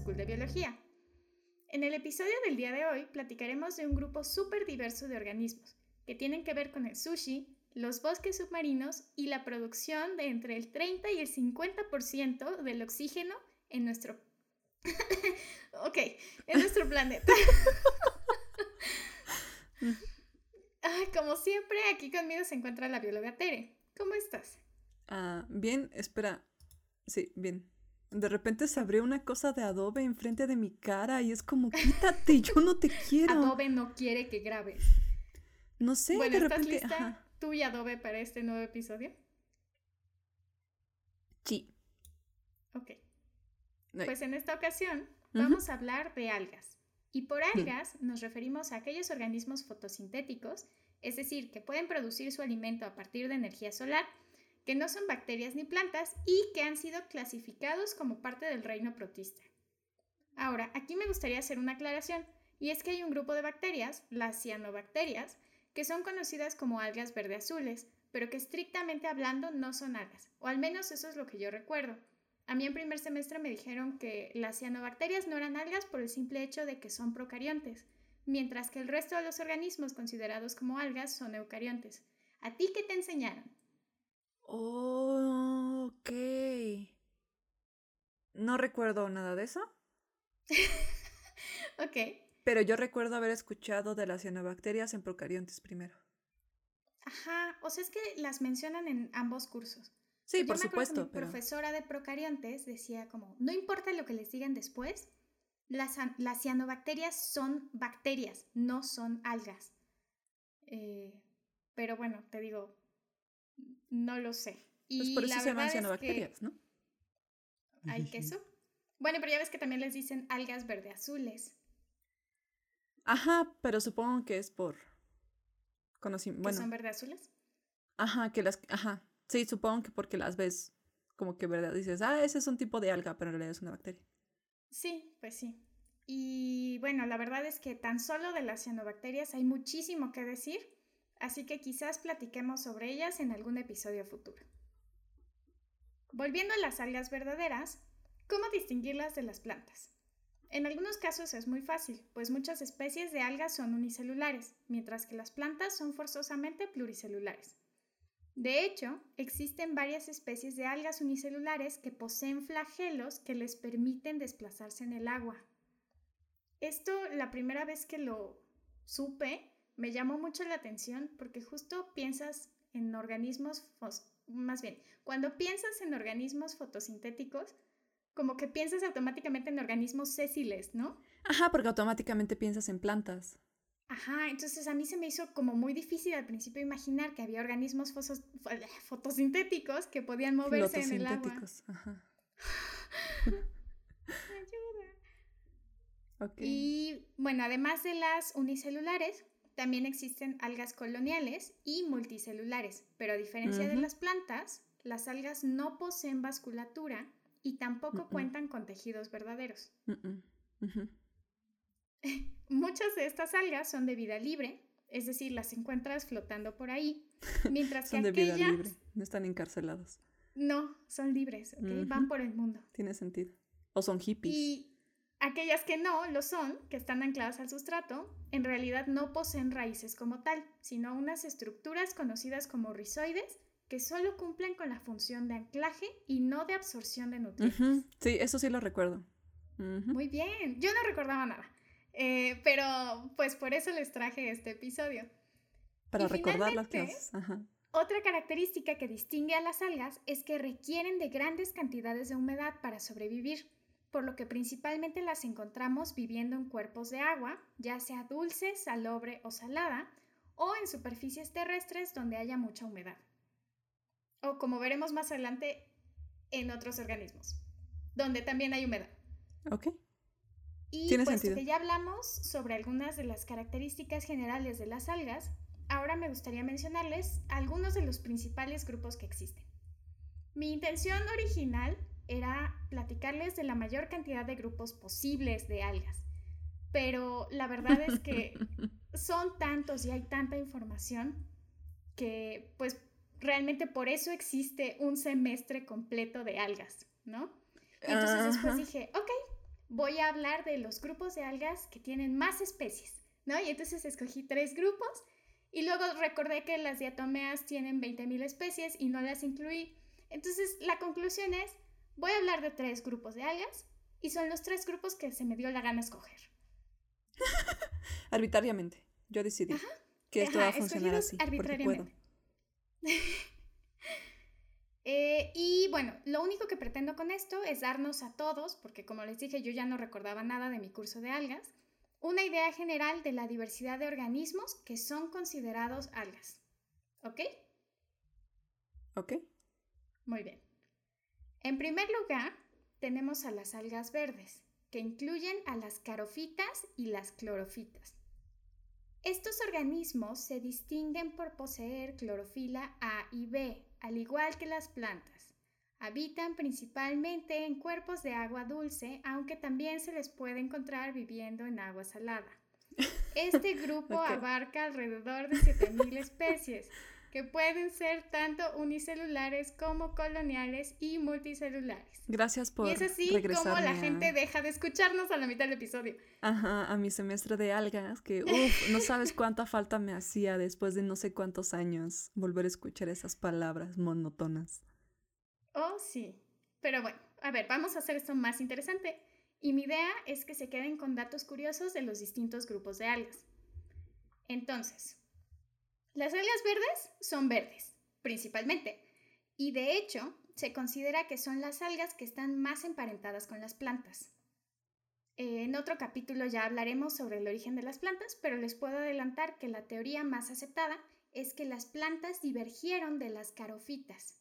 cool de biología. En el episodio del día de hoy platicaremos de un grupo súper diverso de organismos que tienen que ver con el sushi, los bosques submarinos y la producción de entre el 30 y el 50% del oxígeno en nuestro... ok, en nuestro planeta. como siempre, aquí conmigo se encuentra la bióloga Tere. ¿Cómo estás? Ah, bien, espera. Sí, bien. De repente se abrió una cosa de Adobe enfrente de mi cara y es como, quítate, yo no te quiero. Adobe no quiere que grabes. No sé, bueno, ¿estás lista tú y Adobe para este nuevo episodio? Sí. Ok. Pues en esta ocasión vamos a hablar de algas. Y por algas nos referimos a aquellos organismos fotosintéticos, es decir, que pueden producir su alimento a partir de energía solar, que no son bacterias ni plantas y que han sido clasificados como parte del reino protista. Ahora, aquí me gustaría hacer una aclaración, y es que hay un grupo de bacterias, las cianobacterias, que son conocidas como algas verde azules, pero que estrictamente hablando no son algas, o al menos eso es lo que yo recuerdo. A mí en primer semestre me dijeron que las cianobacterias no eran algas por el simple hecho de que son procariontes, mientras que el resto de los organismos considerados como algas son eucariontes. ¿A ti qué te enseñaron? Ok. No recuerdo nada de eso. ok. Pero yo recuerdo haber escuchado de las cianobacterias en procariontes primero. Ajá, o sea, es que las mencionan en ambos cursos. Sí, por supuesto. mi profesora de procariontes decía como, no importa lo que les digan después, las, las cianobacterias son bacterias, no son algas. Eh, pero bueno, te digo, no lo sé. pues por eso se llaman cianobacterias, ¿no? ¿Hay queso? Bueno, pero ya ves que también les dicen algas verde azules. Ajá, pero supongo que es por conocimiento. Bueno. ¿Que son verde azules? Ajá, que las. Ajá. Sí, supongo que porque las ves como que verdad dices, ah, ese es un tipo de alga, pero en realidad es una bacteria. Sí, pues sí. Y bueno, la verdad es que tan solo de las cianobacterias hay muchísimo que decir, así que quizás platiquemos sobre ellas en algún episodio futuro. Volviendo a las algas verdaderas, ¿cómo distinguirlas de las plantas? En algunos casos es muy fácil, pues muchas especies de algas son unicelulares, mientras que las plantas son forzosamente pluricelulares. De hecho, existen varias especies de algas unicelulares que poseen flagelos que les permiten desplazarse en el agua. Esto, la primera vez que lo supe, me llamó mucho la atención porque justo piensas en organismos, más bien, cuando piensas en organismos fotosintéticos, como que piensas automáticamente en organismos sésiles, ¿no? Ajá, porque automáticamente piensas en plantas. Ajá, entonces a mí se me hizo como muy difícil al principio imaginar que había organismos fotosintéticos que podían moverse en el agua. Ajá. Ayuda. Okay. Y bueno, además de las unicelulares, también existen algas coloniales y multicelulares, pero a diferencia de las plantas, las algas no poseen vasculatura y tampoco cuentan con tejidos verdaderos. Muchas de estas algas son de vida libre, es decir, las encuentras flotando por ahí, mientras son que de vida libre, no están encarcelados. No, son libres, ¿ok? Van por el mundo. Tiene sentido. O son hippies. Y aquellas que no lo son, que están ancladas al sustrato, en realidad no poseen raíces como tal, sino unas estructuras conocidas como rizoides que solo cumplen con la función de anclaje y no de absorción de nutrientes. Sí, eso sí lo recuerdo. Muy bien, yo no recordaba nada, eh, pero pues por eso les traje este episodio. Para recordar las cosas. Otra característica que distingue a las algas es que requieren de grandes cantidades de humedad para sobrevivir, por lo que principalmente las encontramos viviendo en cuerpos de agua, ya sea dulce, salobre o salada, o en superficies terrestres donde haya mucha humedad o como veremos más adelante, en otros organismos, donde también hay humedad. Ok. Y pues que ya hablamos sobre algunas de las características generales de las algas, ahora me gustaría mencionarles algunos de los principales grupos que existen. Mi intención original era platicarles de la mayor cantidad de grupos posibles de algas, pero la verdad es que son tantos y hay tanta información que pues realmente por eso existe un semestre completo de algas, ¿no? Entonces después dije, ok, voy a hablar de los grupos de algas que tienen más especies, ¿no? Y entonces escogí tres grupos y luego recordé que las diatomeas tienen 20.000 especies y no las incluí. Entonces la conclusión es, voy a hablar de tres grupos de algas y son los tres grupos que se me dio la gana escoger. Arbitrariamente, yo decidí que esto va a funcionar así. Arbitrariamente. Eh, y bueno, lo único que pretendo con esto es darnos a todos, porque como les dije yo ya no recordaba nada de mi curso de algas, una idea general de la diversidad de organismos que son considerados algas. ¿Ok? Ok. Muy bien. En primer lugar, tenemos a las algas verdes, que incluyen a las carofitas y las clorofitas. Estos organismos se distinguen por poseer clorofila A y B, al igual que las plantas. Habitan principalmente en cuerpos de agua dulce, aunque también se les puede encontrar viviendo en agua salada. Este grupo abarca alrededor de 7.000 especies, que pueden ser tanto unicelulares como coloniales y multicelulares. Gracias por Y es así como la gente deja de escucharnos a la mitad del episodio. Ajá, a mi semestre de algas, que uff, no sabes cuánta falta me hacía después de no sé cuántos años volver a escuchar esas palabras monótonas. Oh, sí. Pero bueno, a ver, vamos a hacer esto más interesante. Y mi idea es que se queden con datos curiosos de los distintos grupos de algas. Entonces, las algas verdes son verdes, principalmente, y de hecho se considera que son las algas que están más emparentadas con las plantas. En otro capítulo ya hablaremos sobre el origen de las plantas, pero les puedo adelantar que la teoría más aceptada es que las plantas divergieron de las carofitas.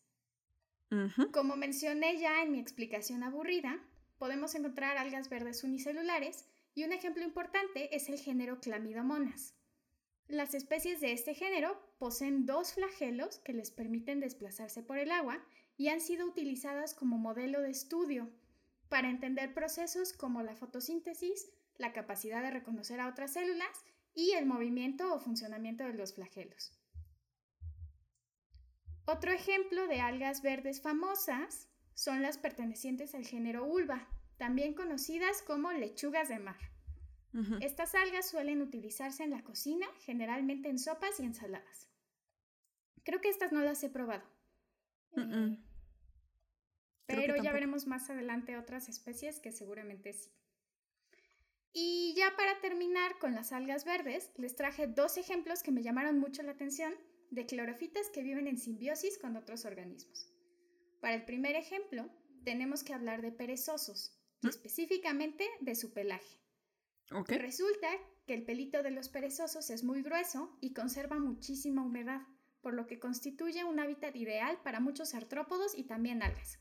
Como mencioné ya en mi explicación aburrida, podemos encontrar algas verdes unicelulares y un ejemplo importante es el género Clamidomonas. Las especies de este género poseen dos flagelos que les permiten desplazarse por el agua y han sido utilizadas como modelo de estudio para entender procesos como la fotosíntesis, la capacidad de reconocer a otras células y el movimiento o funcionamiento de los flagelos. Otro ejemplo de algas verdes famosas son las pertenecientes al género Ulva, también conocidas como lechugas de mar. Estas algas suelen utilizarse en la cocina, generalmente en sopas y ensaladas. Creo que estas no las he probado. Eh, pero ya veremos más adelante otras especies que seguramente sí. Y ya para terminar con las algas verdes, les traje dos ejemplos que me llamaron mucho la atención de clorofitas que viven en simbiosis con otros organismos. Para el primer ejemplo, tenemos que hablar de perezosos, y ¿Mm? específicamente de su pelaje. Resulta que el pelito de los perezosos es muy grueso y conserva muchísima humedad, por lo que constituye un hábitat ideal para muchos artrópodos y también algas.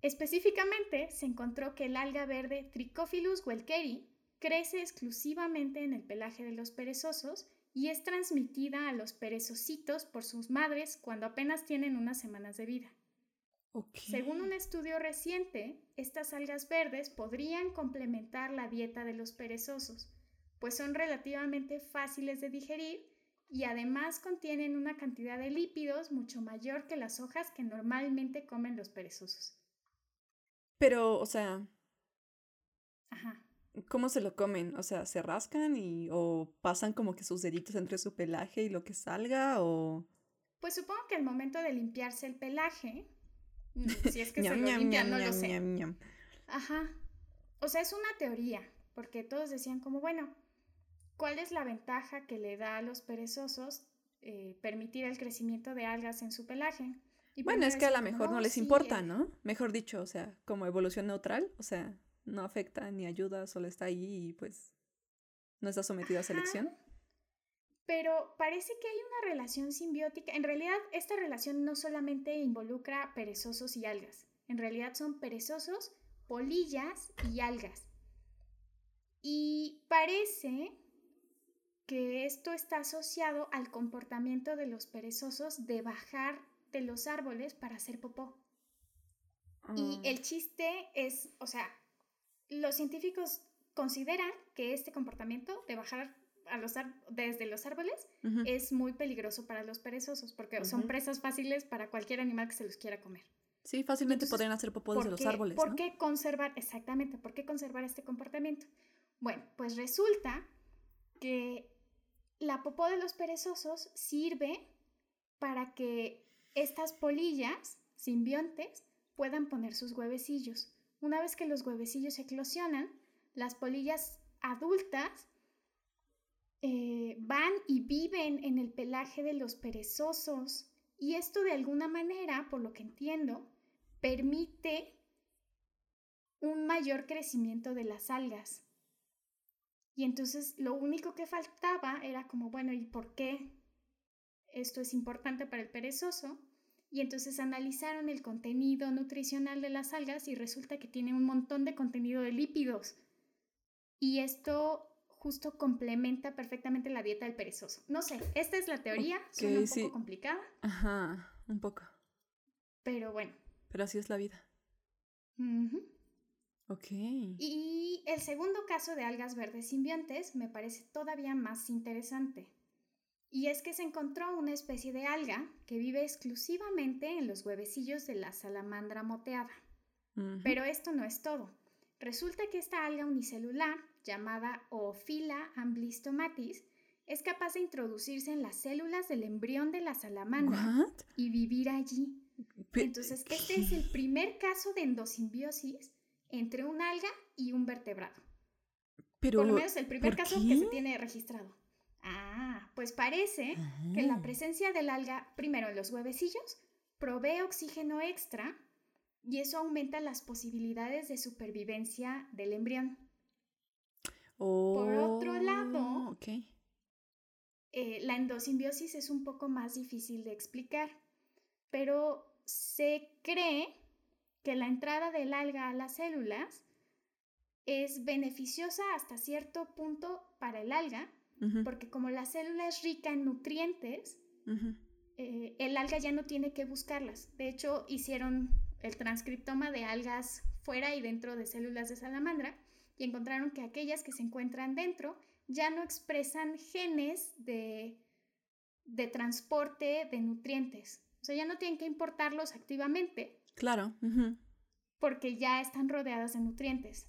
Específicamente, se encontró que el alga verde Trichophilus welkeri crece exclusivamente en el pelaje de los perezosos y es transmitida a los perezositos por sus madres cuando apenas tienen unas semanas de vida. Según un estudio reciente, estas algas verdes podrían complementar la dieta de los perezosos, pues son relativamente fáciles de digerir y además contienen una cantidad de lípidos mucho mayor que las hojas que normalmente comen los perezosos. Pero, o sea... Ajá. ¿Cómo se lo comen? O sea, ¿se rascan y o pasan como que sus deditos entre su pelaje y lo que salga o...? Pues supongo que al momento de limpiarse el pelaje, si es que se lo limpia, no lo sé. Ajá. O sea, es una teoría, porque todos decían como, bueno, ¿cuál es la ventaja que le da a los perezosos eh, permitir el crecimiento de algas en su pelaje? Y bueno, es que a lo mejor no, les importa, eh". ¿no? Mejor dicho, o sea, como evolución neutral, o sea, no afecta ni ayuda, solo está ahí y pues no está sometido a selección pero parece que hay una relación simbiótica. En realidad, esta relación no solamente involucra perezosos y algas, en realidad son perezosos, polillas y algas. Y parece que esto está asociado al comportamiento de los perezosos de bajar de los árboles para hacer popó. Y ah. el chiste es, o sea, los científicos consideran que este comportamiento de bajar a los desde los árboles es muy peligroso para los perezosos porque son presas fáciles para cualquier animal que se los quiera comer. Sí, fácilmente podrían hacer popó desde los árboles. ¿Por qué conservar, exactamente, por qué conservar este comportamiento? Bueno, pues resulta que la popó de los perezosos sirve para que estas polillas simbiontes puedan poner sus huevecillos. Una vez que los huevecillos eclosionan, las polillas adultas eh, van y viven en el pelaje de los perezosos y esto de alguna manera, por lo que entiendo, permite un mayor crecimiento de las algas. Y entonces lo único que faltaba era como, bueno, ¿y por qué esto es importante para el perezoso? Y entonces analizaron el contenido nutricional de las algas y resulta que tiene un montón de contenido de lípidos. Y esto justo complementa perfectamente la dieta del perezoso. No sé, esta es la teoría, suena un poco complicada. Ajá, un poco. Pero bueno. Pero así es la vida. Ok. Y el segundo caso de algas verdes simbiontes me parece todavía más interesante. Y es que se encontró una especie de alga que vive exclusivamente en los huevecillos de la salamandra moteada. Pero esto no es todo. Resulta que esta alga unicelular, llamada Oophila amblistomatis, es capaz de introducirse en las células del embrión de la salamandra y vivir allí. Entonces, este es el primer caso de endosimbiosis entre un alga y un vertebrado. Pero, Por lo menos el primer caso que se tiene registrado. Ah, pues parece que la presencia del alga, primero en los huevecillos, provee oxígeno extra y eso aumenta las posibilidades de supervivencia del embrión. Por otro lado, oh, eh, la endosimbiosis es un poco más difícil de explicar, pero se cree que la entrada del alga a las células es beneficiosa hasta cierto punto para el alga, porque como la célula es rica en nutrientes, eh, el alga ya no tiene que buscarlas. De hecho, hicieron el transcriptoma de algas fuera y dentro de células de salamandra y encontraron que aquellas que se encuentran dentro ya no expresan genes de, de transporte de nutrientes. O sea, ya no tienen que importarlos activamente. Claro. Porque ya están rodeadas de nutrientes.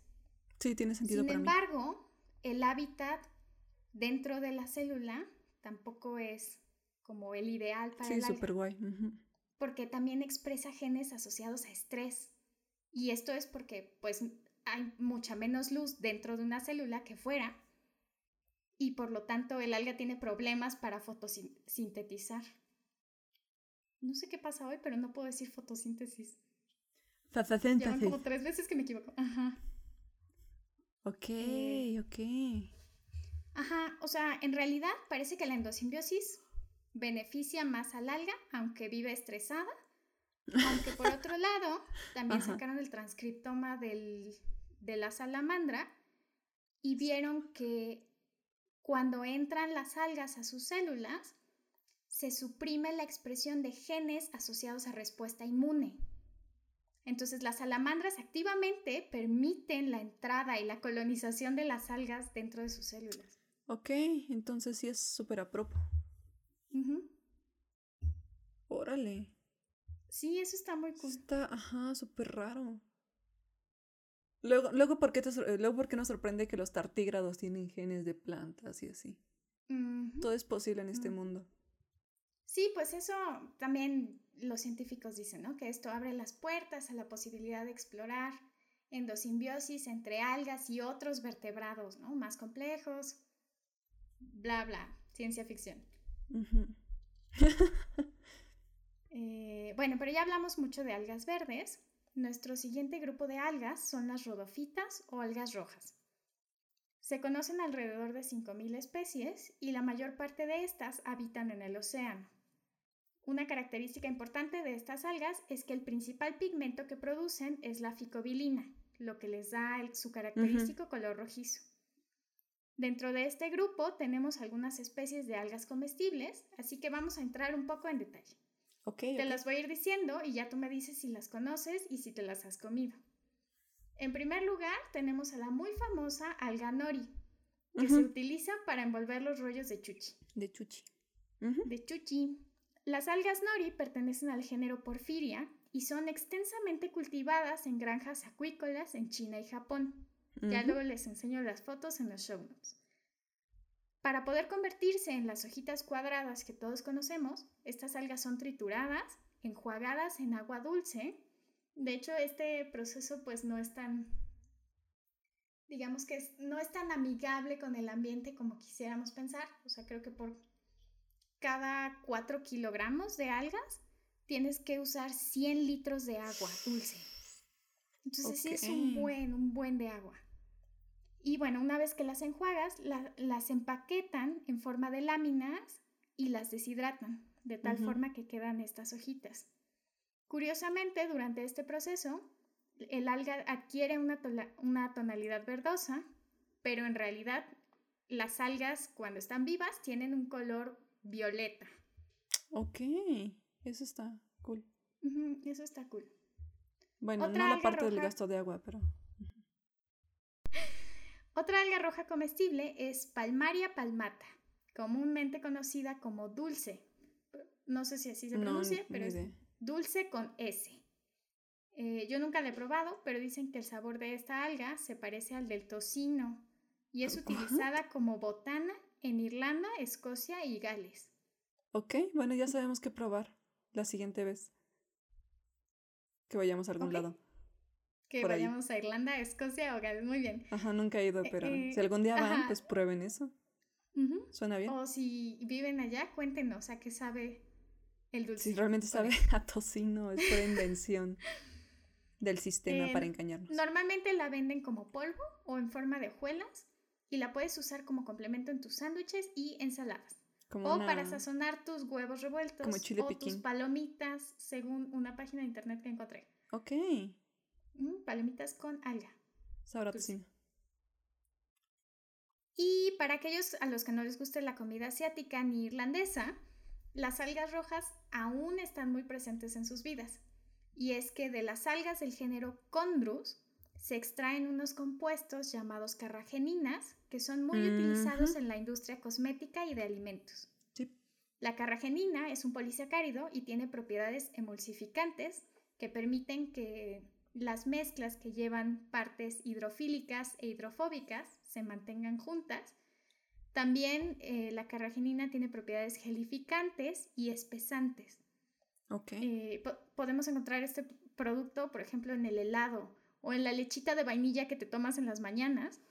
Sí, tiene sentido Sin para embargo, el hábitat dentro de la célula tampoco es como el ideal para sí, el súper guay. Porque también expresa genes asociados a estrés. Y esto es porque, pues, hay mucha menos luz dentro de una célula que fuera. Y por lo tanto, el alga tiene problemas para fotosintetizar. No sé qué pasa hoy, pero no puedo decir fotosíntesis. Llevan como tres veces que me equivoco. Ajá. Ok, eh, ok. Ajá, o sea, en realidad parece que la endosimbiosis beneficia más al alga, aunque vive estresada. Aunque por otro lado, también sacaron el transcriptoma del, de la salamandra y vieron que cuando entran las algas a sus células, se suprime la expresión de genes asociados a respuesta inmune. Entonces las salamandras activamente permiten la entrada y la colonización de las algas dentro de sus células. Ok, entonces sí es súper apropo. Órale. Sí, eso está muy cool. Está, ajá, súper raro. Luego, luego, ¿por qué luego, ¿por qué nos sorprende que los tartígrados tienen genes de plantas y así? Todo es posible en este mundo. Sí, pues eso también los científicos dicen, ¿no? Que esto abre las puertas a la posibilidad de explorar endosimbiosis entre algas y otros vertebrados, ¿no? Más complejos, bla, bla, ciencia ficción. Eh, bueno, pero ya hablamos mucho de algas verdes. Nuestro siguiente grupo de algas son las rodofitas o algas rojas. Se conocen alrededor de 5.000 especies y la mayor parte de estas habitan en el océano. Una característica importante de estas algas es que el principal pigmento que producen es la ficobilina, lo que les da su característico color rojizo. Dentro de este grupo tenemos algunas especies de algas comestibles, así que vamos a entrar un poco en detalle. Te las voy a ir diciendo y ya tú me dices si las conoces y si te las has comido. En primer lugar tenemos a la muy famosa alga nori. que se utilizan para envolver los rollos de chuchi. De chuchi. De chuchi. Las algas nori pertenecen al género Porfiria y son extensamente cultivadas en granjas acuícolas en China y Japón. Ya luego les enseño las fotos en los show notes. Para poder convertirse en las hojitas cuadradas que todos conocemos, estas algas son trituradas, enjuagadas en agua dulce. De hecho, este proceso pues no es tan, digamos que no es tan amigable con el ambiente como quisiéramos pensar. O sea, creo que por cada 4 kilogramos de algas tienes que usar 100 litros de agua dulce. Entonces sí es un buen, un buen de agua. Y bueno, una vez que las enjuagas, las empaquetan en forma de láminas y las deshidratan, de tal forma que quedan estas hojitas. Curiosamente, durante este proceso, el alga adquiere una, una tonalidad verdosa, pero en realidad las algas cuando están vivas tienen un color violeta. Ok, eso está cool. eso está cool. Bueno, no la parte del gasto de agua, pero... Otra alga roja comestible es Palmaria palmata, comúnmente conocida como dulce. No sé si así se pronuncia, pero es dulce con S. Eh, yo nunca la he probado, pero dicen que el sabor de esta alga se parece al del tocino y es utilizada como botana en Irlanda, Escocia y Gales. Ok, bueno, ya sabemos qué probar la siguiente vez que vayamos a algún lado. Que vayamos a Irlanda, Escocia o Gales, muy bien. Ajá, nunca he ido, eh, pero si algún día van, pues prueben eso. Suena bien. O si viven allá, cuéntenos a qué sabe el dulce. Si realmente sabe a tocino, es por invención del sistema para engañarnos. Normalmente la venden como polvo o en forma de hojuelas y la puedes usar como complemento en tus sándwiches y ensaladas. o para sazonar tus huevos revueltos o tus palomitas, según una página de internet que encontré. Ok. Mm, palomitas con alga. Tocino. Y para aquellos a los que no les guste la comida asiática ni irlandesa, las algas rojas aún están muy presentes en sus vidas. Y es que de las algas del género Chondrus se extraen unos compuestos llamados carrageninas que son muy utilizados en la industria cosmética y de alimentos. La carragenina es un polisacárido y tiene propiedades emulsificantes que permiten que las mezclas que llevan partes hidrofílicas e hidrofóbicas se mantengan juntas. También eh, la carragenina tiene propiedades gelificantes y espesantes. Eh, podemos encontrar este producto, por ejemplo, en el helado o en la lechita de vainilla que te tomas en las mañanas,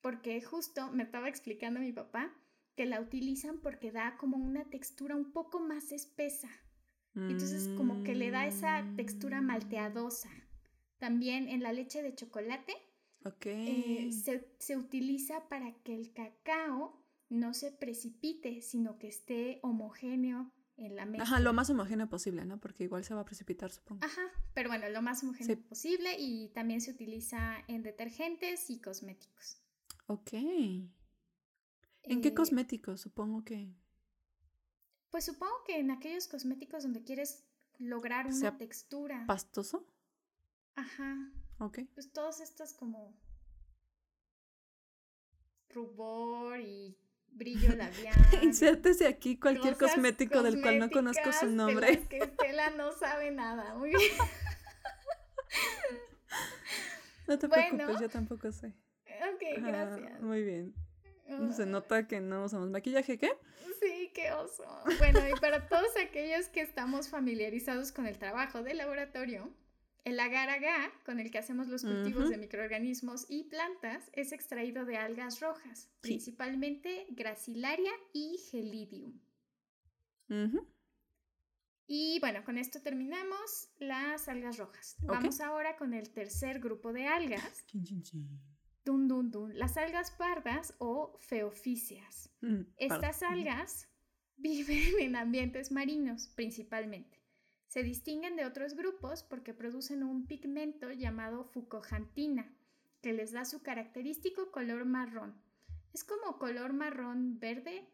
porque justo me estaba explicando mi papá que la utilizan porque da como una textura un poco más espesa. Entonces como que le da esa textura mm. malteadosa. También en la leche de chocolate eh, se, se, utiliza para que el cacao no se precipite, sino que esté homogéneo en la mesa. Ajá, lo más homogéneo posible, ¿no? Porque igual se va a precipitar, supongo. Ajá, pero bueno, lo más homogéneo posible y también se utiliza en detergentes y cosméticos. Ok. ¿En qué eh, cosméticos? Supongo que... Pues supongo que en aquellos cosméticos donde quieres lograr una textura. ¿Pastoso? Ajá. Ok. Pues todos estos como rubor y brillo labial. Insértese aquí cualquier cosmético del cual no conozco su nombre. que Estela no sabe nada. Muy bien. No te preocupes, yo tampoco sé. Ok, gracias. muy bien. Se nota que no usamos maquillaje, ¿qué? Sí, qué oso. Bueno, y para todos aquellos que estamos familiarizados con el trabajo de laboratorio, el agar-agar, con el que hacemos los cultivos de microorganismos y plantas, es extraído de algas rojas, principalmente Gracilaria y Gelidium. Y bueno, con esto terminamos las algas rojas. Vamos ahora con el tercer grupo de algas. Dun, dun, dun. Las algas pardas o feoficias. Mm, Estas algas viven en ambientes marinos principalmente. Se distinguen de otros grupos porque producen un pigmento llamado fucojantina, que les da su característico color marrón. Es como color marrón verde,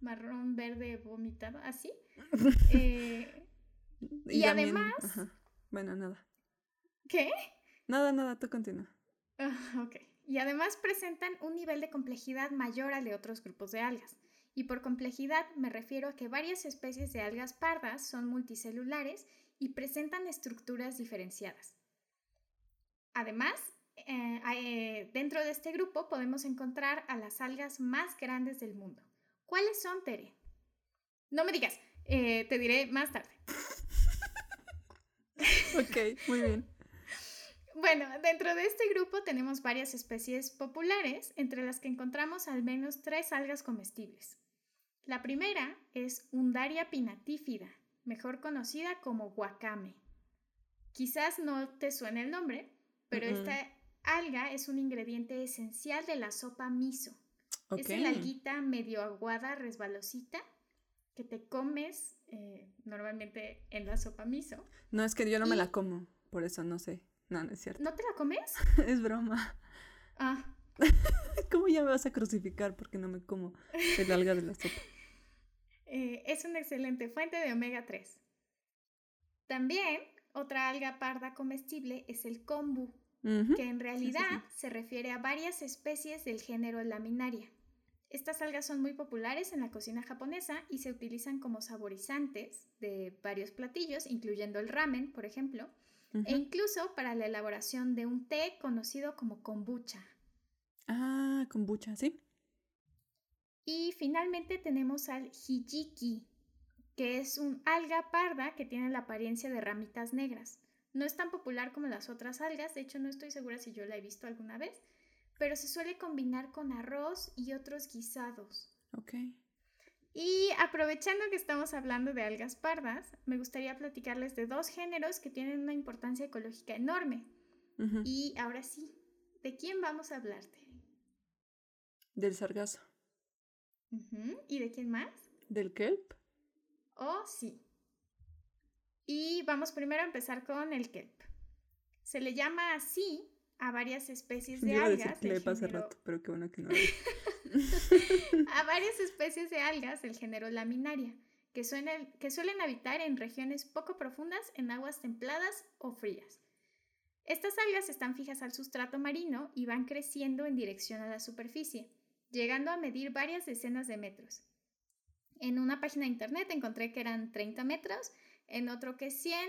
marrón verde vomitado, así. Eh, y, además... Bueno, nada. ¿Qué? Nada, nada, tú continúa. Ah, ok. y además presentan un nivel de complejidad mayor al de otros grupos de algas. Y por complejidad me refiero a que varias especies de algas pardas son multicelulares y presentan estructuras diferenciadas. Además, eh, eh, dentro de este grupo podemos encontrar a las algas más grandes del mundo. ¿Cuáles son, Tere? No me digas, eh, te diré más tarde. ok, muy bien. Bueno, dentro de este grupo tenemos varias especies populares, entre las que encontramos al menos tres algas comestibles. La primera es Undaria pinatífida, mejor conocida como guacame. Quizás no te suene el nombre, pero esta alga es un ingrediente esencial de la sopa miso. Es la alguita medio aguada, resbalosita, que te comes eh, normalmente en la sopa miso. No, es que yo no me la como, por eso no sé. No, no es cierto. ¿No te la comes? es broma. Ah. ¿Cómo ya me vas a crucificar porque no me como el alga de la sopa? Eh, es una excelente fuente de omega 3. También otra alga parda comestible es el kombu, que en realidad se refiere a varias especies del género Laminaria. Estas algas son muy populares en la cocina japonesa y se utilizan como saborizantes de varios platillos, incluyendo el ramen, por ejemplo, e incluso para la elaboración de un té conocido como kombucha. Ah, kombucha, sí. Y finalmente tenemos al hijiki, que es un alga parda que tiene la apariencia de ramitas negras. No es tan popular como las otras algas, de hecho no estoy segura si yo la he visto alguna vez, pero se suele combinar con arroz y otros guisados. Ok. Y aprovechando que estamos hablando de algas pardas, me gustaría platicarles de dos géneros que tienen una importancia ecológica enorme. Y ahora sí, ¿de quién vamos a hablarte? Del sargazo. ¿Y de quién más? Del kelp. Oh, sí. Y vamos primero a empezar con el kelp. Se le llama así a varias especies de algas. le hace rato, pero qué bueno que no. a varias especies de algas del género Laminaria, que, suelen, que suelen habitar en regiones poco profundas en aguas templadas o frías. Estas algas están fijas al sustrato marino y van creciendo en dirección a la superficie, llegando a medir varias decenas de metros. En una página de internet encontré que eran 30 metros, en otro que 100.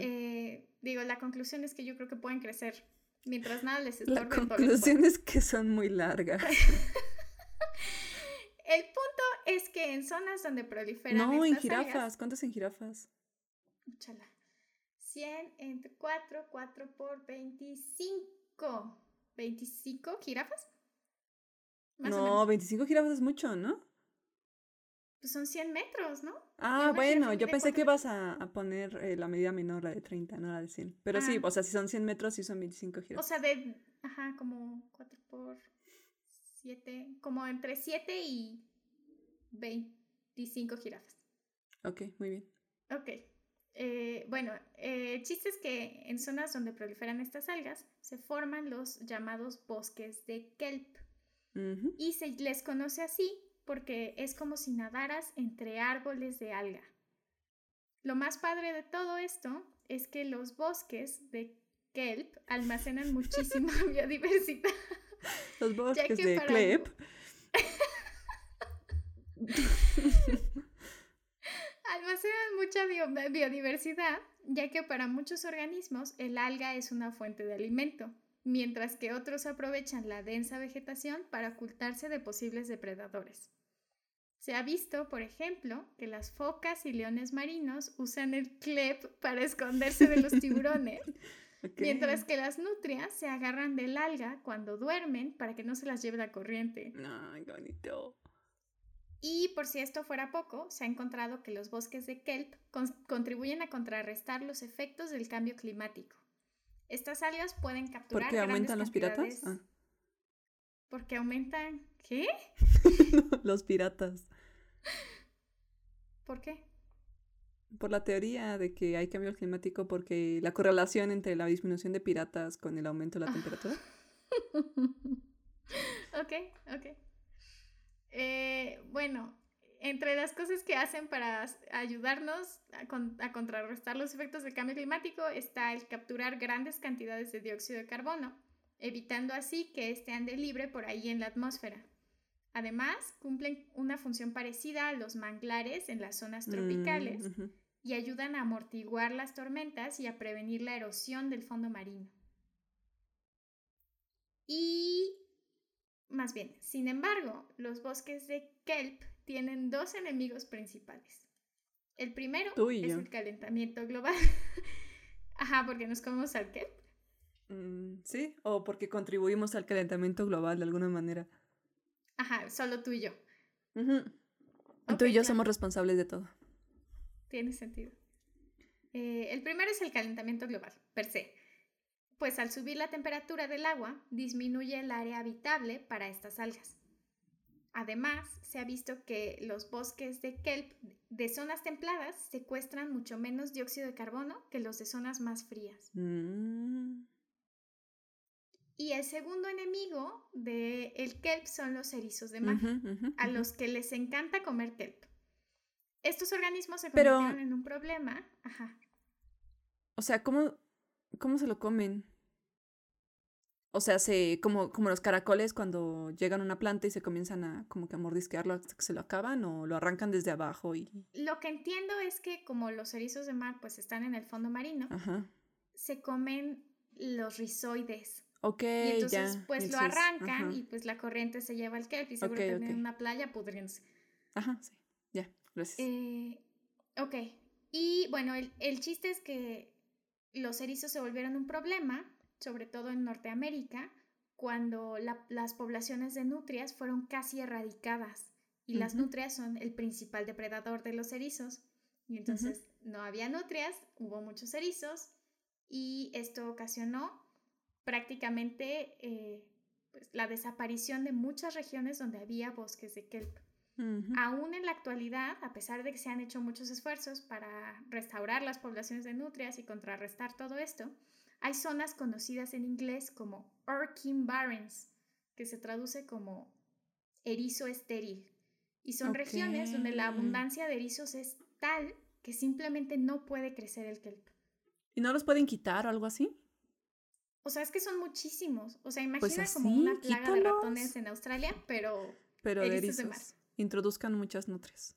Eh, digo, la conclusión es que yo creo que pueden crecer mientras nada les estorbe. La conclusión es que son muy largas. El punto es que en zonas donde proliferan. No, en jirafas. ¿Cuántas en jirafas? Chala. 100 entre 4, 4 por 25. ¿25 jirafas? No, 25 jirafas es mucho, ¿no? Pues son 100 metros, ¿no? Ah, bueno, yo pensé que ibas a, poner eh, la medida menor, la de 30, no la de 100. Pero sí, ah. o sea, si son 100 metros, sí son 25 jirafas. O sea, de, ajá, como 4 por 7, como entre 7 y 25 jirafas. Ok, muy bien. Ok. Eh, bueno, eh, el chiste es que en zonas donde proliferan estas algas se forman los llamados bosques de kelp. Y se les conoce así porque es como si nadaras entre árboles de alga. Lo más padre de todo esto es que los bosques de kelp almacenan muchísima biodiversidad. Los bosques de kelp. almacenan mucha biodiversidad, ya que para muchos organismos el alga es una fuente de alimento mientras que otros aprovechan la densa vegetación para ocultarse de posibles depredadores. Se ha visto, por ejemplo, que las focas y leones marinos usan el clep para esconderse de los tiburones, mientras que las nutrias se agarran del alga cuando duermen para que no se las lleve la corriente. bonito. Y por si esto fuera poco, se ha encontrado que los bosques de kelp contribuyen a contrarrestar los efectos del cambio climático. Estas algas pueden capturar. ¿Por qué aumentan los piratas? Ah. Porque aumentan. ¿Qué? los piratas. ¿Por qué? Por la teoría de que hay cambio climático porque la correlación entre la disminución de piratas con el aumento de la temperatura. ok, ok. Eh, bueno, entre las cosas que hacen para ayudarnos a, contrarrestar los efectos del cambio climático está el capturar grandes cantidades de dióxido de carbono, evitando así que éste ande libre por ahí en la atmósfera. Además, cumplen una función parecida a los manglares en las zonas tropicales mm, y ayudan a amortiguar las tormentas y a prevenir la erosión del fondo marino. Y más bien, sin embargo, los bosques de kelp tienen dos enemigos principales. El primero es el calentamiento global. Ajá, porque nos comemos al kelp. Mm, sí, o porque contribuimos al calentamiento global de alguna manera. Ajá, solo tú y yo. tú y yo somos responsables de todo. Tiene sentido. Eh, el primero es el calentamiento global, per se pues al subir la temperatura del agua disminuye el área habitable para estas algas. Además, se ha visto que los bosques de kelp de zonas templadas secuestran mucho menos dióxido de carbono que los de zonas más frías. Mm. Y el segundo enemigo del el kelp son los erizos de mar, a los que les encanta comer kelp. Estos organismos se convirtieron en un problema. Ajá. O sea, ¿cómo, ¿cómo se lo comen? O sea, se, como, como los caracoles cuando llegan a una planta y se comienzan a como que a mordisquearlo hasta que se lo acaban o lo arrancan desde abajo y... Lo que entiendo es que como los erizos de mar pues están en el fondo marino, se comen los rizoides. Ok, y entonces pues lo arrancan y pues la corriente se lleva al kelp y seguro que en una playa pudriéndose. Ajá, sí, ya, gracias. Eh, ok, y bueno, el, el chiste es que los erizos se volvieron un problema sobre todo en Norteamérica, cuando las poblaciones de nutrias fueron casi erradicadas y las nutrias son el principal depredador de los erizos. Y entonces no había nutrias, hubo muchos erizos y esto ocasionó prácticamente eh, pues, la desaparición de muchas regiones donde había bosques de kelp. Aún en la actualidad, a pesar de que se han hecho muchos esfuerzos para restaurar las poblaciones de nutrias y contrarrestar todo esto, hay zonas conocidas en inglés como Orkin Barrens, que se traduce como erizo estéril. Y son regiones donde la abundancia de erizos es tal que simplemente no puede crecer el kelp. ¿Y no los pueden quitar o algo así? O sea, es que son muchísimos. O sea, pues imagina como una plaga de ratones en Australia, pero, pero erizos, de mar. Introduzcan muchas nutrias.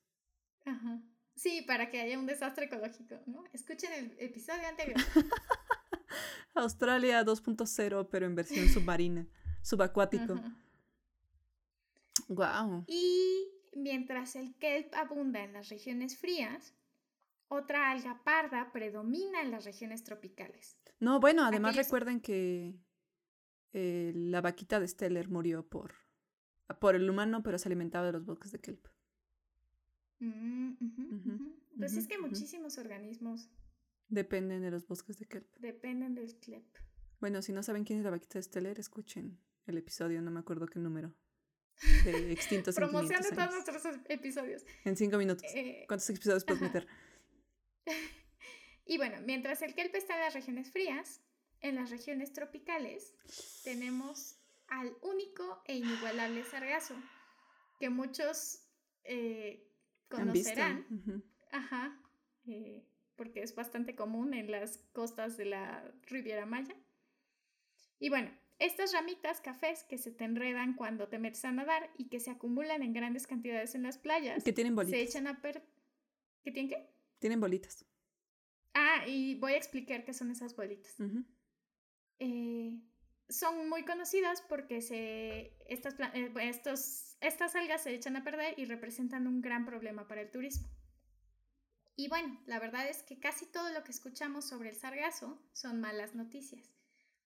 Ajá. Sí, para que haya un desastre ecológico, ¿no? Escuchen el episodio anterior. Australia 2.0, pero en versión submarina, subacuático. Wow. Y mientras el kelp abunda en las regiones frías, otra alga parda predomina en las regiones tropicales. No, bueno, además recuerden que eh, la vaquita de Steller murió por, por el humano, pero se alimentaba de los bosques de kelp. Mm, pues es que muchísimos organismos Dependen de los bosques de kelp. Dependen del kelp. Bueno, si no saben quién es la vaquita de Steller, escuchen el episodio, no me acuerdo qué número. De extintos Promoción de todos nuestros episodios. En cinco minutos. Eh, ¿Cuántos episodios puedes meter? y bueno, mientras el kelp está en las regiones frías, en las regiones tropicales tenemos al único e inigualable sargazo, que muchos eh, conocerán. Ajá. Eh, porque es bastante común en las costas de la Riviera Maya. Y bueno, estas ramitas cafés que se te enredan cuando te metes a nadar y que se acumulan en grandes cantidades en las playas. Que tienen bolitas. Se echan a per... ¿Qué tienen qué? Tienen bolitas. Ah, y voy a explicar qué son esas bolitas. Eh, son muy conocidas porque se, estas, eh, estos, estas algas se echan a perder y representan un gran problema para el turismo. Y bueno, la verdad es que casi todo lo que escuchamos sobre el sargazo son malas noticias.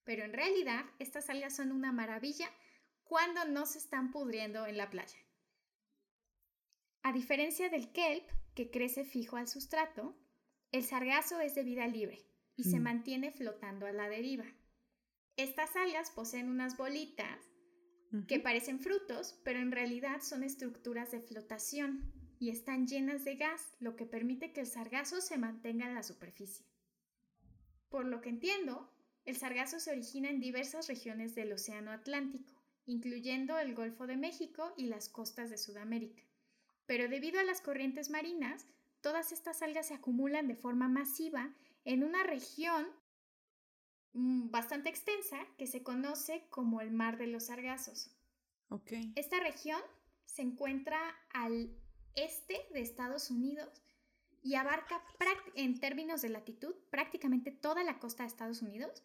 Pero en realidad, estas algas son una maravilla cuando no se están pudriendo en la playa. A diferencia del kelp, que crece fijo al sustrato, el sargazo es de vida libre y se mm. mantiene flotando a la deriva. Estas algas poseen unas bolitas que parecen frutos, pero en realidad son estructuras de flotación y están llenas de gas, lo que permite que el sargazo se mantenga en la superficie. Por lo que entiendo, el sargazo se origina en diversas regiones del Océano Atlántico, incluyendo el Golfo de México y las costas de Sudamérica. Pero debido a las corrientes marinas, todas estas algas se acumulan de forma masiva en una región mm, bastante extensa que se conoce como el Mar de los Sargazos. Ok. Esta región se encuentra al este de Estados Unidos y abarca en términos de latitud prácticamente toda la costa de Estados Unidos.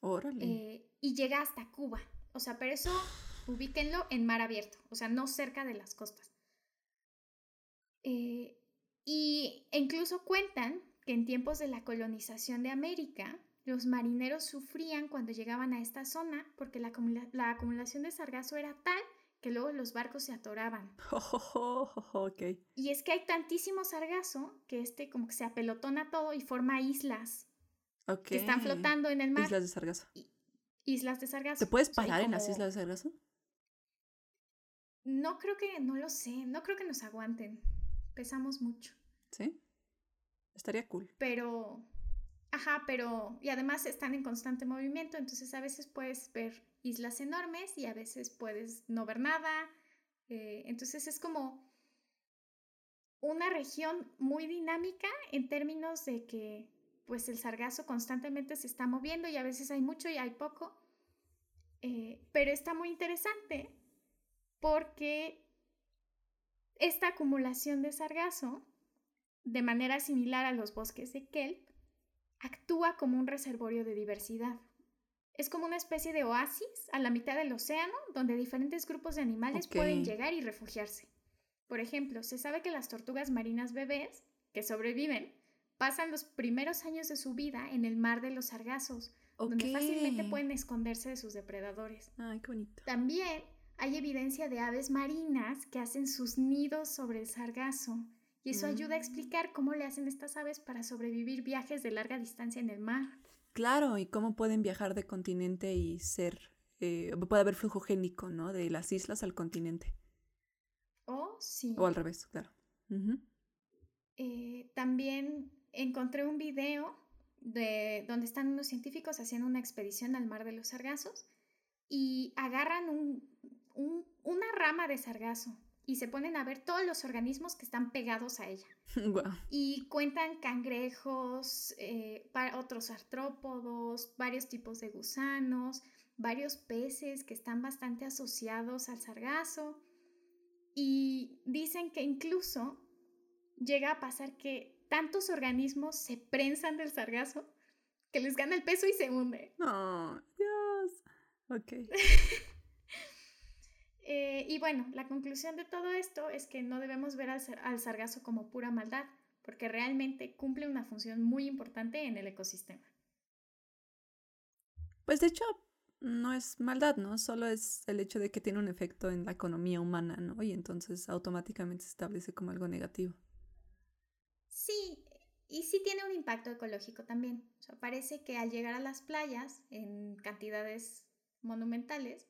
Órale. Eh, y llega hasta Cuba. O sea, pero eso ubíquenlo en mar abierto, o sea, no cerca de las costas. Eh, y incluso cuentan que en tiempos de la colonización de América, los marineros sufrían cuando llegaban a esta zona porque la, la acumulación de sargazo era tal que luego los barcos se atoraban. okay. Y es que hay tantísimo sargazo que este como que se apelotona todo y forma islas que están flotando en el mar. Islas de sargazo. islas de sargazo. ¿Te puedes parar en las islas de sargazo? No creo que, no lo sé, no creo que nos aguanten. Pesamos mucho. ¿Sí? Estaría cool. Pero, ajá, pero, y además están en constante movimiento, entonces a veces puedes ver islas enormes y a veces puedes no ver nada. Eh, entonces es como una región muy dinámica en términos de que pues el sargazo constantemente se está moviendo y a veces hay mucho y hay poco. Eh, pero está muy interesante porque esta acumulación de sargazo, de manera similar a los bosques de kelp, actúa como un reservorio de diversidad. Es como una especie de oasis a la mitad del océano donde diferentes grupos de animales pueden llegar y refugiarse. Por ejemplo, se sabe que las tortugas marinas bebés, que sobreviven, pasan los primeros años de su vida en el mar de los sargazos, donde fácilmente pueden esconderse de sus depredadores. Ay, qué bonito. También hay evidencia de aves marinas que hacen sus nidos sobre el sargazo, y eso ayuda a explicar cómo le hacen estas aves para sobrevivir viajes de larga distancia en el mar. Claro, y cómo pueden viajar de continente y ser, eh, puede haber flujo génico, ¿no? De las islas al continente. Oh, sí. O al revés, claro. Eh, también encontré un video de donde están unos científicos haciendo una expedición al mar de los sargazos y agarran una rama de sargazo y se ponen a ver todos los organismos que están pegados a ella. Y cuentan cangrejos, eh, otros artrópodos, varios tipos de gusanos, varios peces que están bastante asociados al sargazo. Y dicen que incluso llega a pasar que tantos organismos se prensan del sargazo que les gana el peso y se hunde. Oh, Dios. Ok. Eh, y bueno, la conclusión de todo esto es que no debemos ver al, sargazo como pura maldad, porque realmente cumple una función muy importante en el ecosistema. Pues de hecho, no es maldad, ¿no? Solo es el hecho de que tiene un efecto en la economía humana, ¿no? Y entonces automáticamente se establece como algo negativo. Sí, y sí tiene un impacto ecológico también. O sea, parece que al llegar a las playas en cantidades monumentales,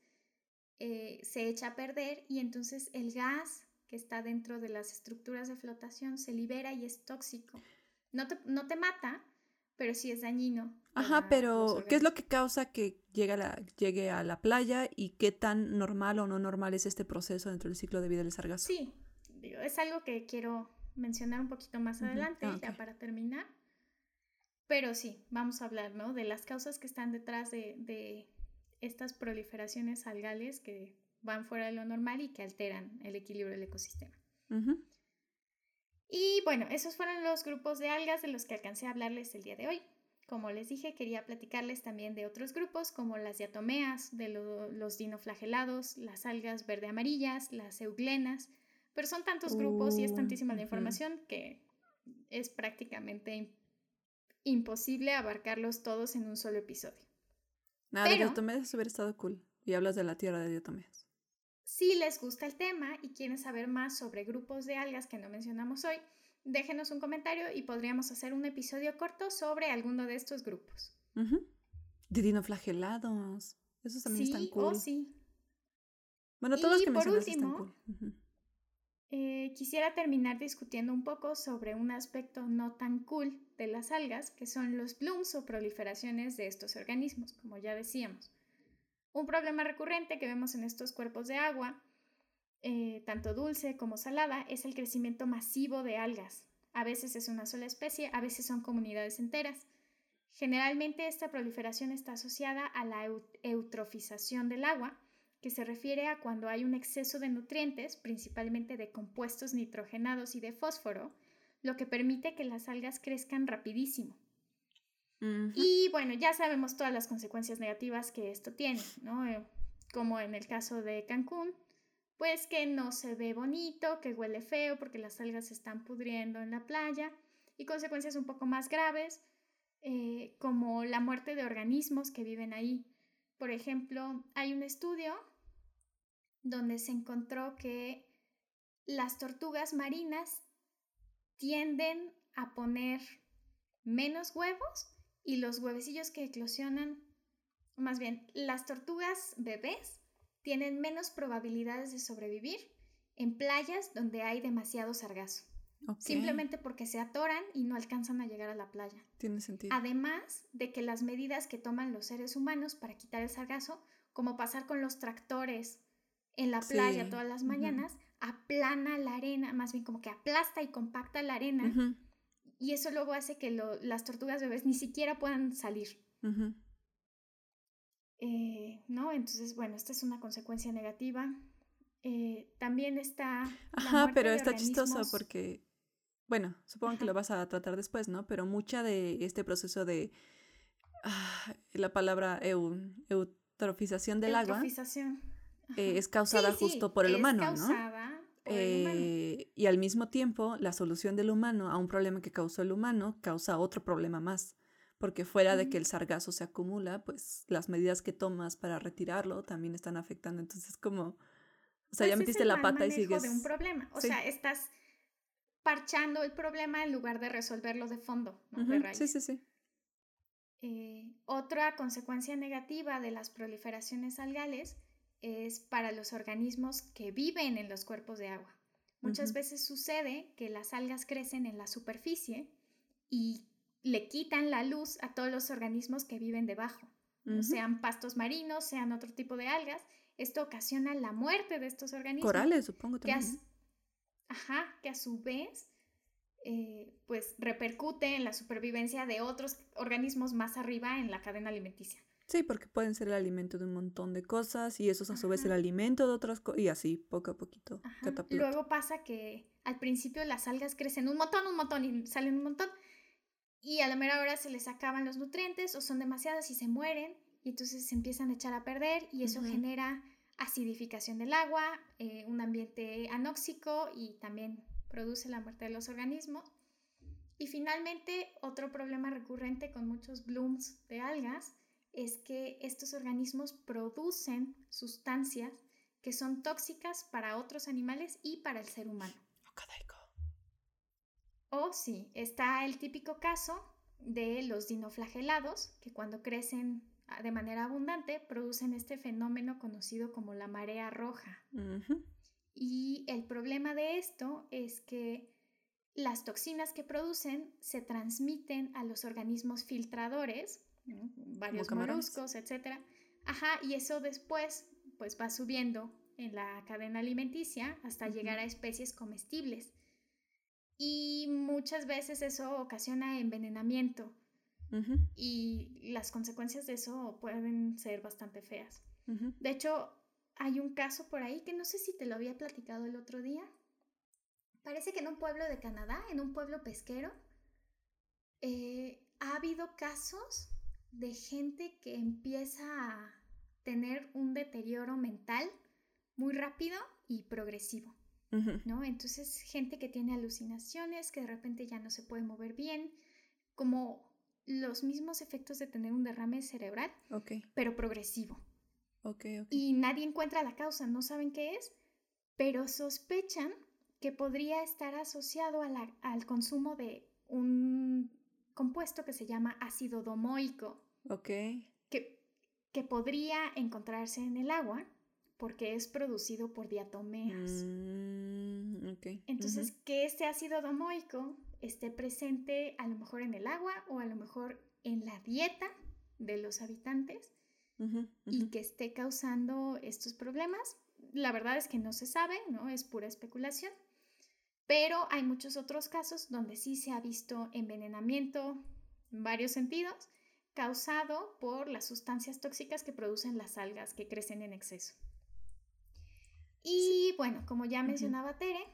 eh, se echa a perder y entonces el gas que está dentro de las estructuras de flotación se libera y es tóxico. No te, no te mata, pero sí es dañino. Ajá, pero ¿qué es lo que causa que llegue a, la, llegue a la playa y qué tan normal o no normal es este proceso dentro del ciclo de vida del sargazo? Sí, es algo que quiero mencionar un poquito más adelante, ah, ya para terminar. Pero sí, vamos a hablar, ¿no? De las causas que están detrás de, estas proliferaciones algales que van fuera de lo normal y que alteran el equilibrio del ecosistema. Y bueno, esos fueron los grupos de algas de los que alcancé a hablarles el día de hoy. Como les dije, quería platicarles también de otros grupos como las diatomeas, de los dinoflagelados, las algas verde-amarillas, las euglenas, pero son tantos grupos y es tantísima la información que es prácticamente imposible abarcarlos todos en un solo episodio. Nada, Pero, Diotomeas hubiera estado cool. Y hablas de la tierra de Diotomeas. Si les gusta el tema y quieren saber más sobre grupos de algas que no mencionamos hoy, déjenos un comentario y podríamos hacer un episodio corto sobre alguno de estos grupos. De dinoflagelados. Esos también están cool. Oh, sí. Bueno, todos los que por último, están cool. Eh, quisiera terminar discutiendo un poco sobre un aspecto no tan cool de las algas, que son los blooms o proliferaciones de estos organismos, como ya decíamos. Un problema recurrente que vemos en estos cuerpos de agua, eh, tanto dulce como salada, es el crecimiento masivo de algas. A veces es una sola especie, a veces son comunidades enteras. Generalmente esta proliferación está asociada a la eutrofización del agua, que se refiere a cuando hay un exceso de nutrientes, principalmente de compuestos nitrogenados y de fósforo, lo que permite que las algas crezcan rapidísimo. Y bueno, ya sabemos todas las consecuencias negativas que esto tiene, ¿no? Eh, como en el caso de Cancún, pues que no se ve bonito, que huele feo porque las algas se están pudriendo en la playa y consecuencias un poco más graves, eh, como la muerte de organismos que viven ahí. Por ejemplo, hay un estudio donde se encontró que las tortugas marinas tienden a poner menos huevos y los huevecillos que eclosionan, más bien, las tortugas bebés tienen menos probabilidades de sobrevivir en playas donde hay demasiado sargazo. Simplemente porque se atoran y no alcanzan a llegar a la playa. Tiene sentido. Además de que las medidas que toman los seres humanos para quitar el sargazo, como pasar con los tractores en la playa todas las mañanas, aplana la arena, más bien como que aplasta y compacta la arena y eso luego hace que las tortugas bebés ni siquiera puedan salir. Eh, ¿No? Entonces, bueno, esta es una consecuencia negativa. Eh, también está... Ajá, pero está chistoso porque, bueno, supongo que lo vas a tratar después, ¿no? Pero mucha de este proceso de... Ah, la palabra eutrofización del agua eh, es causada justo por el humano, ¿no? Eh, y al mismo tiempo, la solución del humano a un problema que causó el humano causa otro problema más. Porque fuera de que el sargazo se acumula, pues las medidas que tomas para retirarlo también están afectando. Entonces, como, o sea, ya pues metiste la pata y sigues. de un problema. O sea, estás parchando el problema en lugar de resolverlo de fondo. sí, sí, sí. Eh, otra consecuencia negativa de las proliferaciones algales es para los organismos que viven en los cuerpos de agua. Muchas veces sucede que las algas crecen en la superficie y le quitan la luz a todos los organismos que viven debajo, sean pastos marinos, sean otro tipo de algas. Esto ocasiona la muerte de estos organismos. Corales, supongo también. ajá, que a su vez eh, pues repercute en la supervivencia de otros organismos más arriba en la cadena alimenticia. Sí, porque pueden ser el alimento de un montón de cosas y eso es a su vez el alimento de otras cosas y así, poco a poquito. Luego pasa que al principio las algas crecen un montón, un montón y salen un montón y a la mera hora se les acaban los nutrientes o son demasiadas y se mueren y entonces se empiezan a echar a perder y eso genera acidificación del agua, eh, un ambiente anóxico y también produce la muerte de los organismos. Y finalmente, otro problema recurrente con muchos blooms de algas es que estos organismos producen sustancias que son tóxicas para otros animales y para el ser humano. O sí, está el típico caso de los dinoflagelados, que cuando crecen de manera abundante producen este fenómeno conocido como la marea roja. Y el problema de esto es que las toxinas que producen se transmiten a los organismos filtradores, varios moluscos, etcétera. Ajá, y eso después pues va subiendo en la cadena alimenticia hasta llegar a especies comestibles. Y muchas veces eso ocasiona envenenamiento. Y las consecuencias de eso pueden ser bastante feas. De hecho, hay un caso por ahí que no sé si te lo había platicado el otro día. Parece que en un pueblo de Canadá, en un pueblo pesquero, eh, ha habido casos de gente que empieza a tener un deterioro mental muy rápido y progresivo, ¿no? Entonces, gente que tiene alucinaciones, que de repente ya no se puede mover bien, como los mismos efectos de tener un derrame cerebral, pero progresivo. Y nadie encuentra la causa, no saben qué es, pero sospechan que podría estar asociado al consumo de un compuesto que se llama ácido domoico. Ok. Que, que podría encontrarse en el agua porque es producido por diatomeas. Mm, Entonces, que este ácido domoico esté presente a lo mejor en el agua o a lo mejor en la dieta de los habitantes y que esté causando estos problemas. La verdad es que no se sabe, ¿no? Es pura especulación. Pero hay muchos otros casos donde sí se ha visto envenenamiento en varios sentidos causado por las sustancias tóxicas que producen las algas que crecen en exceso. Y bueno, como ya mencionaba Tere,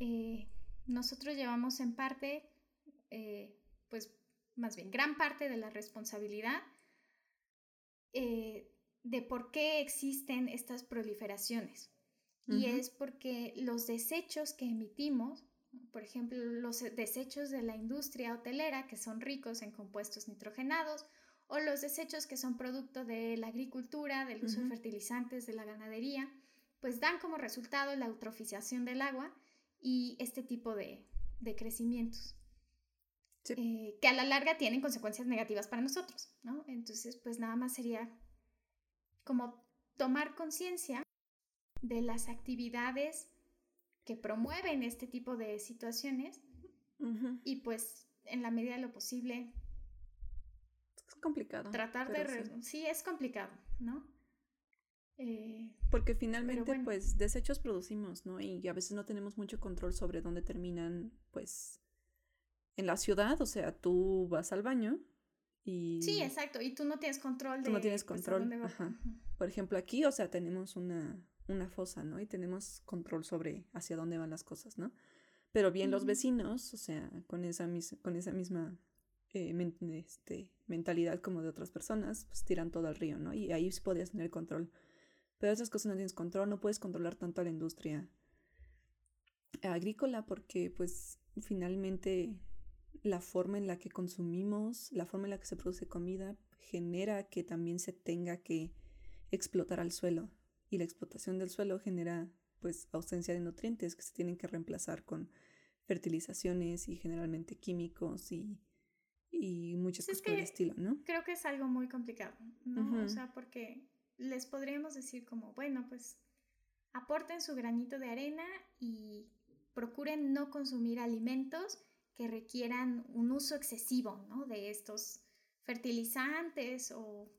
eh, nosotros llevamos en parte, eh, pues más bien gran parte de la responsabilidad eh, de por qué existen estas proliferaciones. Y es porque los desechos que emitimos, por ejemplo, los desechos de la industria hotelera, que son ricos en compuestos nitrogenados, o los desechos que son producto de la agricultura, del uso de fertilizantes, de la ganadería, pues dan como resultado la eutrofización del agua y este tipo de, crecimientos. Eh, que a la larga tienen consecuencias negativas para nosotros, ¿no? Entonces, pues nada más sería como tomar conciencia de las actividades que promueven este tipo de situaciones y pues en la medida de lo posible es complicado tratar de sí. es complicado no eh, porque finalmente pues desechos producimos no y a veces no tenemos mucho control sobre dónde terminan pues en la ciudad o sea tú vas al baño y sí exacto y tú no tienes control de no tienes pues, control por ejemplo aquí o sea tenemos una una fosa, ¿no? Y tenemos control sobre hacia dónde van las cosas, ¿no? Pero bien los vecinos, o sea, con esa, con esa misma eh, este, mentalidad como de otras personas, pues tiran todo al río, ¿no? Y ahí sí podías tener control. Pero esas cosas no tienes control, no puedes controlar tanto a la industria agrícola porque pues finalmente la forma en la que consumimos, la forma en la que se produce comida genera que también se tenga que explotar al suelo y la explotación del suelo genera pues ausencia de nutrientes que se tienen que reemplazar con fertilizaciones y generalmente químicos y, y muchas cosas por el estilo, ¿no? Creo que es algo muy complicado, ¿no? O sea, porque les podríamos decir como, bueno, pues aporten su granito de arena y procuren no consumir alimentos que requieran un uso excesivo, ¿no? De estos fertilizantes o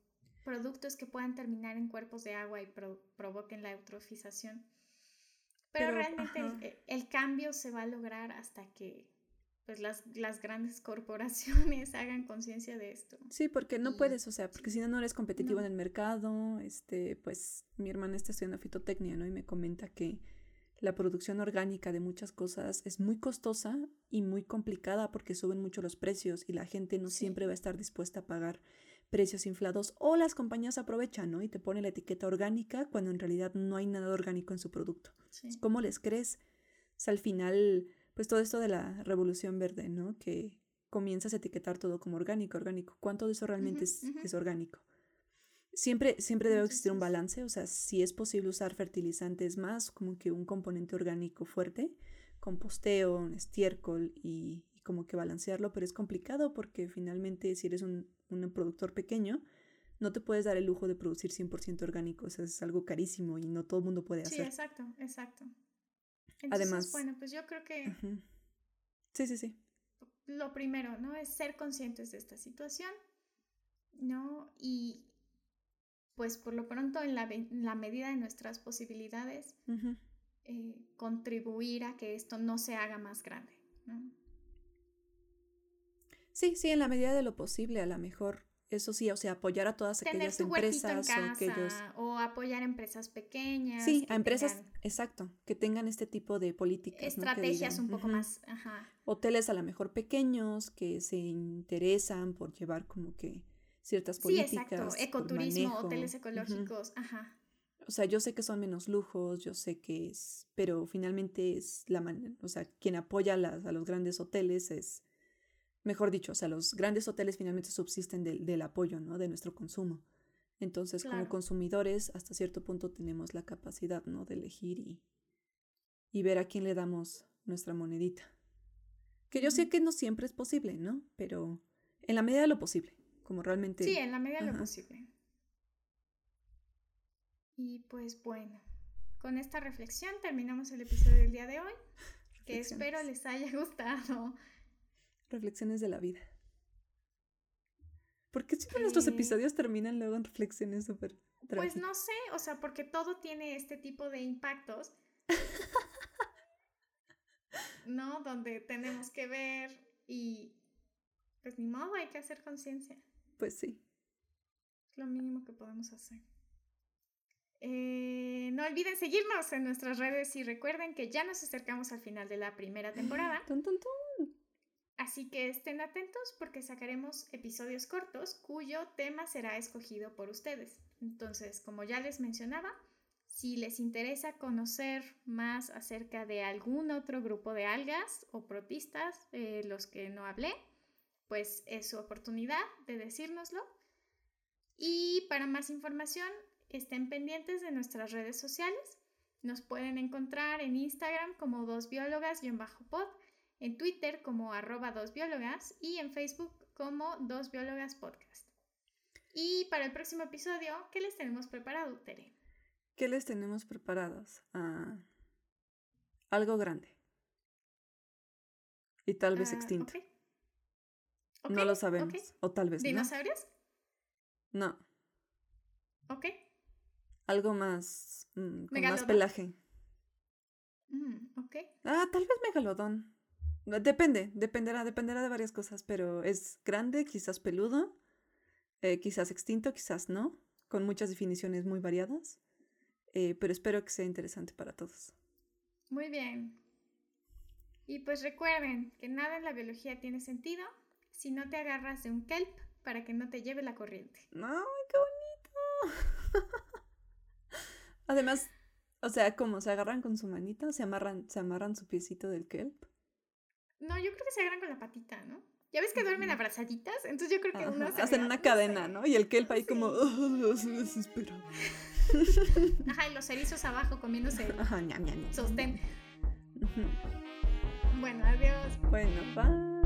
productos que puedan terminar en cuerpos de agua y provoquen la eutrofización. Pero, realmente el, cambio se va a lograr hasta que pues las, las grandes corporaciones hagan conciencia de esto. Sí, porque no puedes, o sea, porque si no, no eres competitivo en el mercado. Este, pues mi hermana está estudiando fitotecnia, ¿no? Y me comenta que la producción orgánica de muchas cosas es muy costosa y muy complicada porque suben mucho los precios y la gente no siempre va a estar dispuesta a pagar precios inflados o las compañías aprovechan, ¿no? Y te ponen la etiqueta orgánica cuando en realidad no hay nada orgánico en su producto. ¿Cómo les crees? al final, pues todo esto de la revolución verde, ¿no? Que comienzas a etiquetar todo como orgánico, orgánico. ¿Cuánto de eso realmente es, es, orgánico? Siempre, siempre debe existir un balance, o sea, si es posible usar fertilizantes más como que un componente orgánico fuerte, composteo, estiércol y, como que balancearlo, pero es complicado porque finalmente si eres un, productor pequeño, no te puedes dar el lujo de producir 100% orgánico, o sea, es algo carísimo y no todo el mundo puede hacer. Sí, exacto, exacto. Además, bueno, pues yo creo que... Sí, sí, sí. Lo primero, ¿no? Es ser conscientes de esta situación, ¿no? Y pues por lo pronto en la, medida de nuestras posibilidades, eh, contribuir a que esto no se haga más grande, ¿no? Sí, sí, en la medida de lo posible, a lo mejor. Eso sí, o sea, apoyar a todas aquellas empresas o aquellos. O apoyar empresas pequeñas. Sí, a empresas, exacto, que tengan este tipo de políticas. Estrategias un poco más. Ajá. Hoteles a lo mejor pequeños que se interesan por llevar como que ciertas políticas. Sí, exacto. Ecoturismo, hoteles ecológicos. Ajá. O sea, yo sé que son menos lujos, yo sé que es, pero finalmente es la manera, o sea, quien apoya a, las, a los grandes hoteles es Mejor dicho, o sea, los grandes hoteles finalmente subsisten del, apoyo, ¿no? De nuestro consumo. Entonces, como consumidores, hasta cierto punto tenemos la capacidad, ¿no? De elegir y, y ver a quién le damos nuestra monedita. Que yo sé que no siempre es posible, ¿no? Pero en la medida de lo posible, como realmente... Sí, en la medida de lo posible. Y pues bueno, con esta reflexión terminamos el episodio del día de hoy, que espero les haya gustado reflexiones de la vida. ¿Por qué siempre nuestros episodios terminan luego en reflexiones súper Pues no sé, o sea, porque todo tiene este tipo de impactos. ¿No? Donde tenemos que ver y pues ni modo, hay que hacer conciencia. Pues sí. Es lo mínimo que podemos hacer. Eh, no olviden seguirnos en nuestras redes y recuerden que ya nos acercamos al final de la primera temporada. Así que estén atentos porque sacaremos episodios cortos cuyo tema será escogido por ustedes. Entonces, como ya les mencionaba, si les interesa conocer más acerca de algún otro grupo de algas o protistas, de los que no hablé, pues es su oportunidad de decírnoslo. Y para más información, estén pendientes de nuestras redes sociales. Nos pueden encontrar en Instagram como dos biólogas-pod, en Twitter como arroba dos biólogas y en Facebook como dos biólogas podcast. Y para el próximo episodio, ¿qué les tenemos preparado, Tere? ¿Qué les tenemos preparados? Ah, algo grande. Y tal vez ah, extinto. no lo sabemos. O tal vez ¿Dinosaurios? No. Ok. Algo más. Mm, con más pelaje. Mm, ok. Ah, tal vez megalodón. Depende, dependerá, dependerá de varias cosas, pero es grande, quizás peludo, eh, quizás extinto, quizás no, con muchas definiciones muy variadas, eh, pero espero que sea interesante para todos. Muy bien. Y pues recuerden que nada en la biología tiene sentido si no te agarras de un kelp para que no te lleve la corriente. ¡Ay, qué bonito! Además, o sea, como se agarran con su manita, se amarran, se amarran su piecito del kelp. No, yo creo que se agarran con la patita, ¿no? Ya ves que duermen abrazaditas, entonces yo creo que uno se hacen una cadena, ¿no? Y el kelp ahí como oh, desesperado. Ajá, y los erizos abajo comiéndose Ajá, ñam, ñam, sostén. Bueno, adiós. Bueno, bye.